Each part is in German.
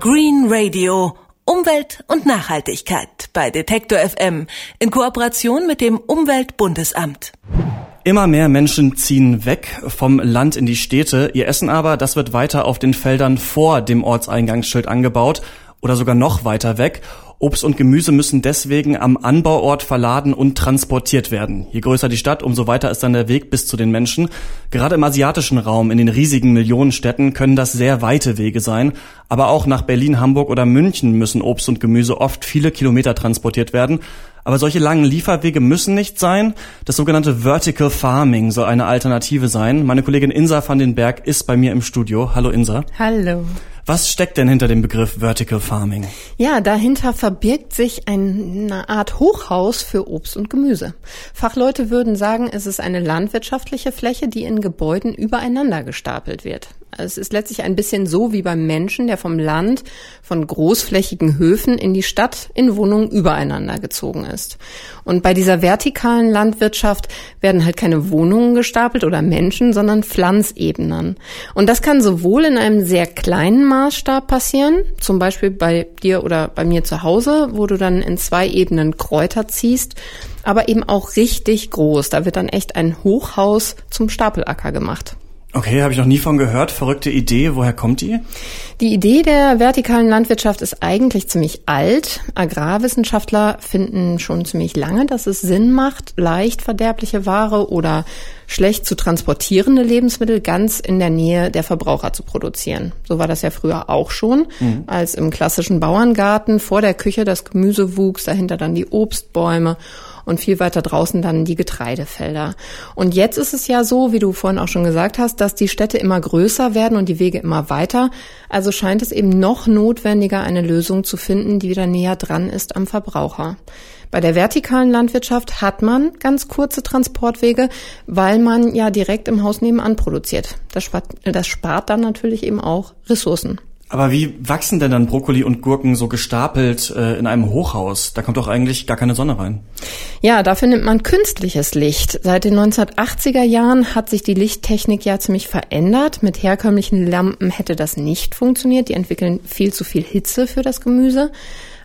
Green Radio. Umwelt und Nachhaltigkeit bei Detektor FM in Kooperation mit dem Umweltbundesamt. Immer mehr Menschen ziehen weg vom Land in die Städte. Ihr Essen aber, das wird weiter auf den Feldern vor dem Ortseingangsschild angebaut oder sogar noch weiter weg. Obst und Gemüse müssen deswegen am Anbauort verladen und transportiert werden. Je größer die Stadt, umso weiter ist dann der Weg bis zu den Menschen. Gerade im asiatischen Raum, in den riesigen Millionenstädten, können das sehr weite Wege sein. Aber auch nach Berlin, Hamburg oder München müssen Obst und Gemüse oft viele Kilometer transportiert werden. Aber solche langen Lieferwege müssen nicht sein. Das sogenannte Vertical Farming soll eine Alternative sein. Meine Kollegin Insa van den Berg ist bei mir im Studio. Hallo Insa. Hallo. Was steckt denn hinter dem Begriff Vertical Farming? Ja, dahinter verbirgt sich eine Art Hochhaus für Obst und Gemüse. Fachleute würden sagen, es ist eine landwirtschaftliche Fläche, die in Gebäuden übereinander gestapelt wird. Es ist letztlich ein bisschen so wie beim Menschen, der vom Land, von großflächigen Höfen in die Stadt in Wohnungen übereinander gezogen ist. Und bei dieser vertikalen Landwirtschaft werden halt keine Wohnungen gestapelt oder Menschen, sondern Pflanzebenen. Und das kann sowohl in einem sehr kleinen Maßstab passieren, zum Beispiel bei dir oder bei mir zu Hause, wo du dann in zwei Ebenen Kräuter ziehst, aber eben auch richtig groß. Da wird dann echt ein Hochhaus zum Stapelacker gemacht. Okay, habe ich noch nie von gehört. Verrückte Idee. Woher kommt die? Die Idee der vertikalen Landwirtschaft ist eigentlich ziemlich alt. Agrarwissenschaftler finden schon ziemlich lange, dass es Sinn macht, leicht verderbliche Ware oder schlecht zu transportierende Lebensmittel ganz in der Nähe der Verbraucher zu produzieren. So war das ja früher auch schon, mhm. als im klassischen Bauerngarten vor der Küche das Gemüse wuchs, dahinter dann die Obstbäume und viel weiter draußen dann die Getreidefelder. Und jetzt ist es ja so, wie du vorhin auch schon gesagt hast, dass die Städte immer größer werden und die Wege immer weiter. Also scheint es eben noch notwendiger, eine Lösung zu finden, die wieder näher dran ist am Verbraucher. Bei der vertikalen Landwirtschaft hat man ganz kurze Transportwege, weil man ja direkt im Haus nebenan produziert. Das spart, das spart dann natürlich eben auch Ressourcen. Aber wie wachsen denn dann Brokkoli und Gurken so gestapelt äh, in einem Hochhaus? Da kommt doch eigentlich gar keine Sonne rein. Ja, dafür nimmt man künstliches Licht. Seit den 1980er Jahren hat sich die Lichttechnik ja ziemlich verändert. Mit herkömmlichen Lampen hätte das nicht funktioniert. Die entwickeln viel zu viel Hitze für das Gemüse.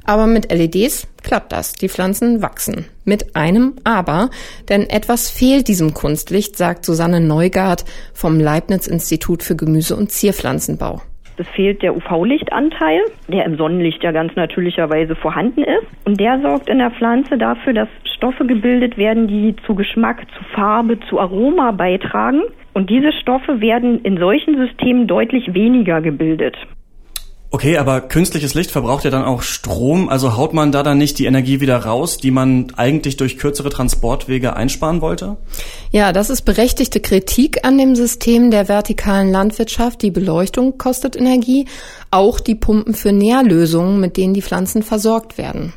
Aber mit LEDs klappt das. Die Pflanzen wachsen. Mit einem Aber. Denn etwas fehlt diesem Kunstlicht, sagt Susanne Neugart vom Leibniz Institut für Gemüse- und Zierpflanzenbau. Es fehlt der UV-Lichtanteil, der im Sonnenlicht ja ganz natürlicherweise vorhanden ist. Und der sorgt in der Pflanze dafür, dass Stoffe gebildet werden, die zu Geschmack, zu Farbe, zu Aroma beitragen. Und diese Stoffe werden in solchen Systemen deutlich weniger gebildet. Okay, aber künstliches Licht verbraucht ja dann auch Strom. Also haut man da dann nicht die Energie wieder raus, die man eigentlich durch kürzere Transportwege einsparen wollte? Ja, das ist berechtigte Kritik an dem System der vertikalen Landwirtschaft. Die Beleuchtung kostet Energie, auch die Pumpen für Nährlösungen, mit denen die Pflanzen versorgt werden.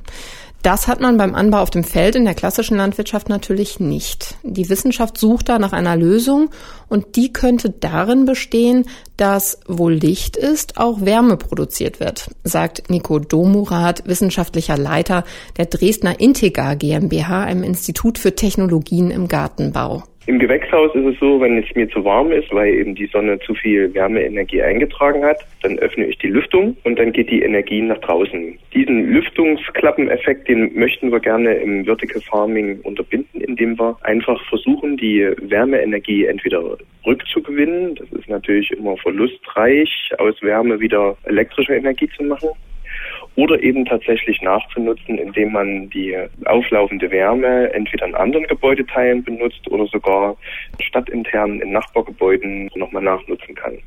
Das hat man beim Anbau auf dem Feld in der klassischen Landwirtschaft natürlich nicht. Die Wissenschaft sucht da nach einer Lösung und die könnte darin bestehen, dass wo Licht ist, auch Wärme produziert wird, sagt Nico Domurat, wissenschaftlicher Leiter der Dresdner Integra GmbH, einem Institut für Technologien im Gartenbau. Im Gewächshaus ist es so, wenn es mir zu warm ist, weil eben die Sonne zu viel Wärmeenergie eingetragen hat, dann öffne ich die Lüftung und dann geht die Energie nach draußen. Diesen Lüftungsklappeneffekt, den möchten wir gerne im Vertical Farming unterbinden, indem wir einfach versuchen, die Wärmeenergie entweder rückzugewinnen. Das ist natürlich immer verlustreich, aus Wärme wieder elektrische Energie zu machen oder eben tatsächlich nachzunutzen, indem man die auflaufende Wärme entweder in anderen Gebäudeteilen benutzt oder sogar stadtintern in Nachbargebäuden nochmal nachnutzen kann.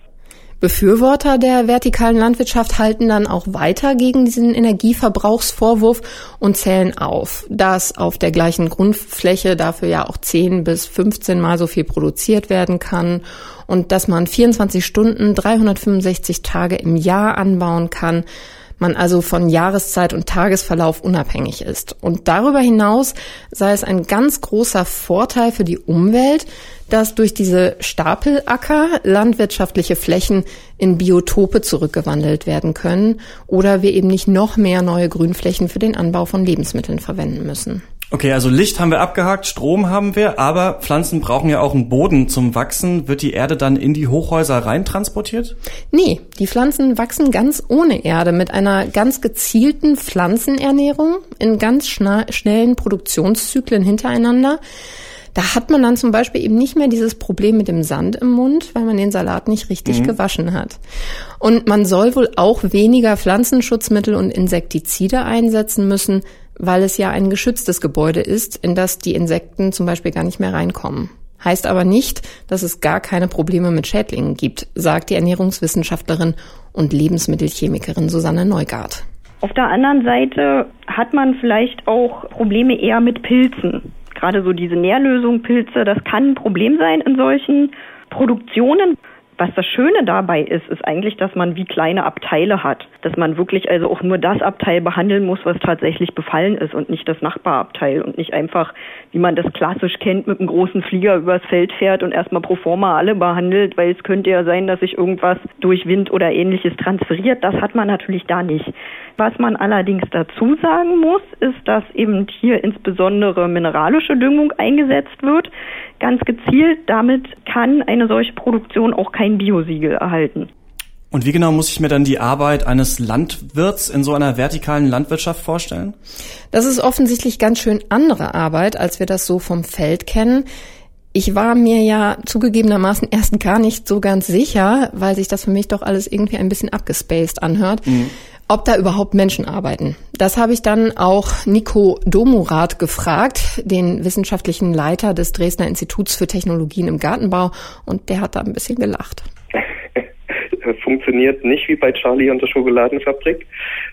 Befürworter der vertikalen Landwirtschaft halten dann auch weiter gegen diesen Energieverbrauchsvorwurf und zählen auf, dass auf der gleichen Grundfläche dafür ja auch 10 bis 15 Mal so viel produziert werden kann und dass man 24 Stunden, 365 Tage im Jahr anbauen kann man also von Jahreszeit und Tagesverlauf unabhängig ist. Und darüber hinaus sei es ein ganz großer Vorteil für die Umwelt, dass durch diese Stapelacker landwirtschaftliche Flächen in Biotope zurückgewandelt werden können oder wir eben nicht noch mehr neue Grünflächen für den Anbau von Lebensmitteln verwenden müssen. Okay, also Licht haben wir abgehakt, Strom haben wir, aber Pflanzen brauchen ja auch einen Boden zum Wachsen. Wird die Erde dann in die Hochhäuser rein transportiert? Nee, die Pflanzen wachsen ganz ohne Erde mit einer ganz gezielten Pflanzenernährung in ganz schnellen Produktionszyklen hintereinander. Da hat man dann zum Beispiel eben nicht mehr dieses Problem mit dem Sand im Mund, weil man den Salat nicht richtig mhm. gewaschen hat. Und man soll wohl auch weniger Pflanzenschutzmittel und Insektizide einsetzen müssen, weil es ja ein geschütztes Gebäude ist, in das die Insekten zum Beispiel gar nicht mehr reinkommen. Heißt aber nicht, dass es gar keine Probleme mit Schädlingen gibt, sagt die Ernährungswissenschaftlerin und Lebensmittelchemikerin Susanne Neugart. Auf der anderen Seite hat man vielleicht auch Probleme eher mit Pilzen. Gerade so diese Nährlösung Pilze, das kann ein Problem sein in solchen Produktionen. Was das Schöne dabei ist, ist eigentlich, dass man wie kleine Abteile hat. Dass man wirklich also auch nur das Abteil behandeln muss, was tatsächlich befallen ist und nicht das Nachbarabteil und nicht einfach, wie man das klassisch kennt, mit einem großen Flieger übers Feld fährt und erstmal pro forma alle behandelt, weil es könnte ja sein, dass sich irgendwas durch Wind oder ähnliches transferiert. Das hat man natürlich da nicht. Was man allerdings dazu sagen muss, ist, dass eben hier insbesondere mineralische Düngung eingesetzt wird ganz gezielt. Damit kann eine solche Produktion auch kein Biosiegel erhalten. Und wie genau muss ich mir dann die Arbeit eines Landwirts in so einer vertikalen Landwirtschaft vorstellen? Das ist offensichtlich ganz schön andere Arbeit, als wir das so vom Feld kennen. Ich war mir ja zugegebenermaßen erst gar nicht so ganz sicher, weil sich das für mich doch alles irgendwie ein bisschen abgespaced anhört. Mhm ob da überhaupt Menschen arbeiten. Das habe ich dann auch Nico Domurat gefragt, den wissenschaftlichen Leiter des Dresdner Instituts für Technologien im Gartenbau, und der hat da ein bisschen gelacht. Funktioniert nicht wie bei Charlie und der Schokoladenfabrik.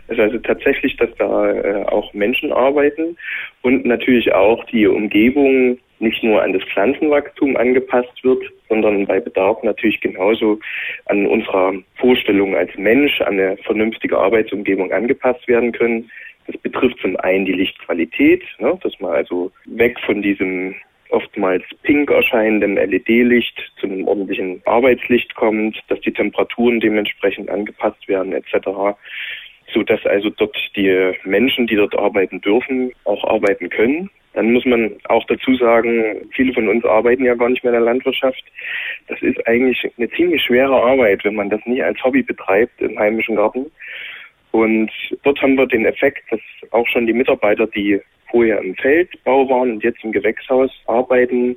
Es ist also tatsächlich, dass da äh, auch Menschen arbeiten und natürlich auch die Umgebung nicht nur an das Pflanzenwachstum angepasst wird, sondern bei Bedarf natürlich genauso an unserer Vorstellung als Mensch, an eine vernünftige Arbeitsumgebung angepasst werden können. Das betrifft zum einen die Lichtqualität, ne, dass man also weg von diesem oftmals pink erscheinenden LED-Licht zu einem ordentlichen Arbeitslicht kommt, dass die Temperaturen dementsprechend angepasst werden etc so dass also dort die Menschen, die dort arbeiten dürfen, auch arbeiten können. Dann muss man auch dazu sagen, viele von uns arbeiten ja gar nicht mehr in der Landwirtschaft. Das ist eigentlich eine ziemlich schwere Arbeit, wenn man das nie als Hobby betreibt im heimischen Garten. Und dort haben wir den Effekt, dass auch schon die Mitarbeiter, die vorher im Feldbau waren und jetzt im Gewächshaus arbeiten,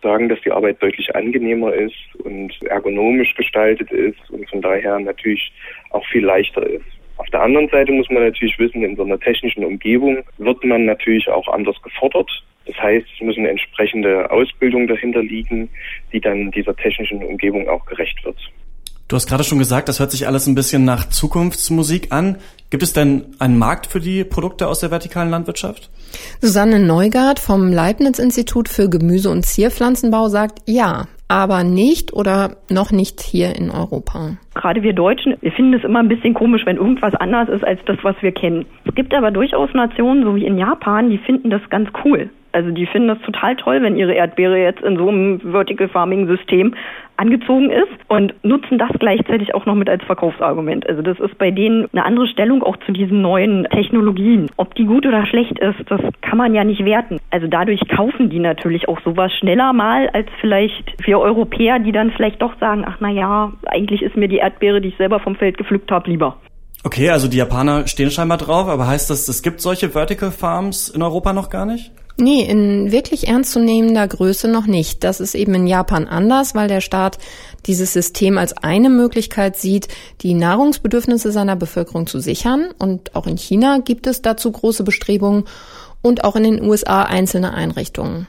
sagen, dass die Arbeit deutlich angenehmer ist und ergonomisch gestaltet ist und von daher natürlich auch viel leichter ist. Auf der anderen Seite muss man natürlich wissen, in so einer technischen Umgebung wird man natürlich auch anders gefordert. Das heißt, es müssen entsprechende Ausbildung dahinter liegen, die dann dieser technischen Umgebung auch gerecht wird. Du hast gerade schon gesagt, das hört sich alles ein bisschen nach Zukunftsmusik an. Gibt es denn einen Markt für die Produkte aus der vertikalen Landwirtschaft? Susanne Neugart vom Leibniz-Institut für Gemüse- und Zierpflanzenbau sagt ja aber nicht oder noch nicht hier in Europa. Gerade wir Deutschen, wir finden es immer ein bisschen komisch, wenn irgendwas anders ist als das, was wir kennen. Es gibt aber durchaus Nationen, so wie in Japan, die finden das ganz cool. Also die finden das total toll, wenn ihre Erdbeere jetzt in so einem Vertical Farming System angezogen ist und nutzen das gleichzeitig auch noch mit als Verkaufsargument. Also das ist bei denen eine andere Stellung auch zu diesen neuen Technologien. Ob die gut oder schlecht ist, das kann man ja nicht werten. Also dadurch kaufen die natürlich auch sowas schneller mal als vielleicht wir Europäer, die dann vielleicht doch sagen, ach na ja, eigentlich ist mir die Erdbeere, die ich selber vom Feld gepflückt habe, lieber. Okay, also die Japaner stehen scheinbar drauf, aber heißt das, es gibt solche Vertical Farms in Europa noch gar nicht? Nee, in wirklich ernstzunehmender Größe noch nicht. Das ist eben in Japan anders, weil der Staat dieses System als eine Möglichkeit sieht, die Nahrungsbedürfnisse seiner Bevölkerung zu sichern. Und auch in China gibt es dazu große Bestrebungen und auch in den USA einzelne Einrichtungen.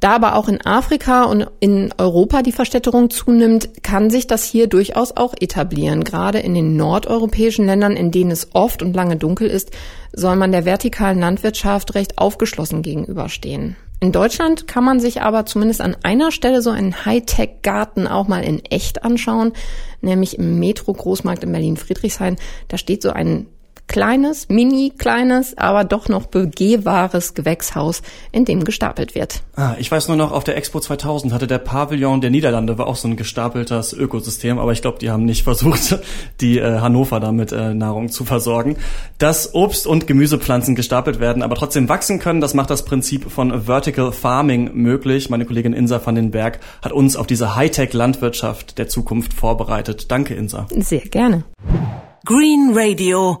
Da aber auch in Afrika und in Europa die Verstädterung zunimmt, kann sich das hier durchaus auch etablieren. Gerade in den nordeuropäischen Ländern, in denen es oft und lange dunkel ist, soll man der vertikalen Landwirtschaft recht aufgeschlossen gegenüberstehen. In Deutschland kann man sich aber zumindest an einer Stelle so einen Hightech-Garten auch mal in echt anschauen, nämlich im Metro-Großmarkt in Berlin-Friedrichshain. Da steht so ein kleines, mini kleines, aber doch noch begehbares Gewächshaus, in dem gestapelt wird. Ah, ich weiß nur noch, auf der Expo 2000 hatte der Pavillon der Niederlande war auch so ein gestapeltes Ökosystem, aber ich glaube, die haben nicht versucht, die äh, Hannover damit äh, Nahrung zu versorgen. Dass Obst- und Gemüsepflanzen gestapelt werden, aber trotzdem wachsen können, das macht das Prinzip von Vertical Farming möglich. Meine Kollegin Insa van den Berg hat uns auf diese Hightech-Landwirtschaft der Zukunft vorbereitet. Danke, Insa. Sehr gerne. Green Radio.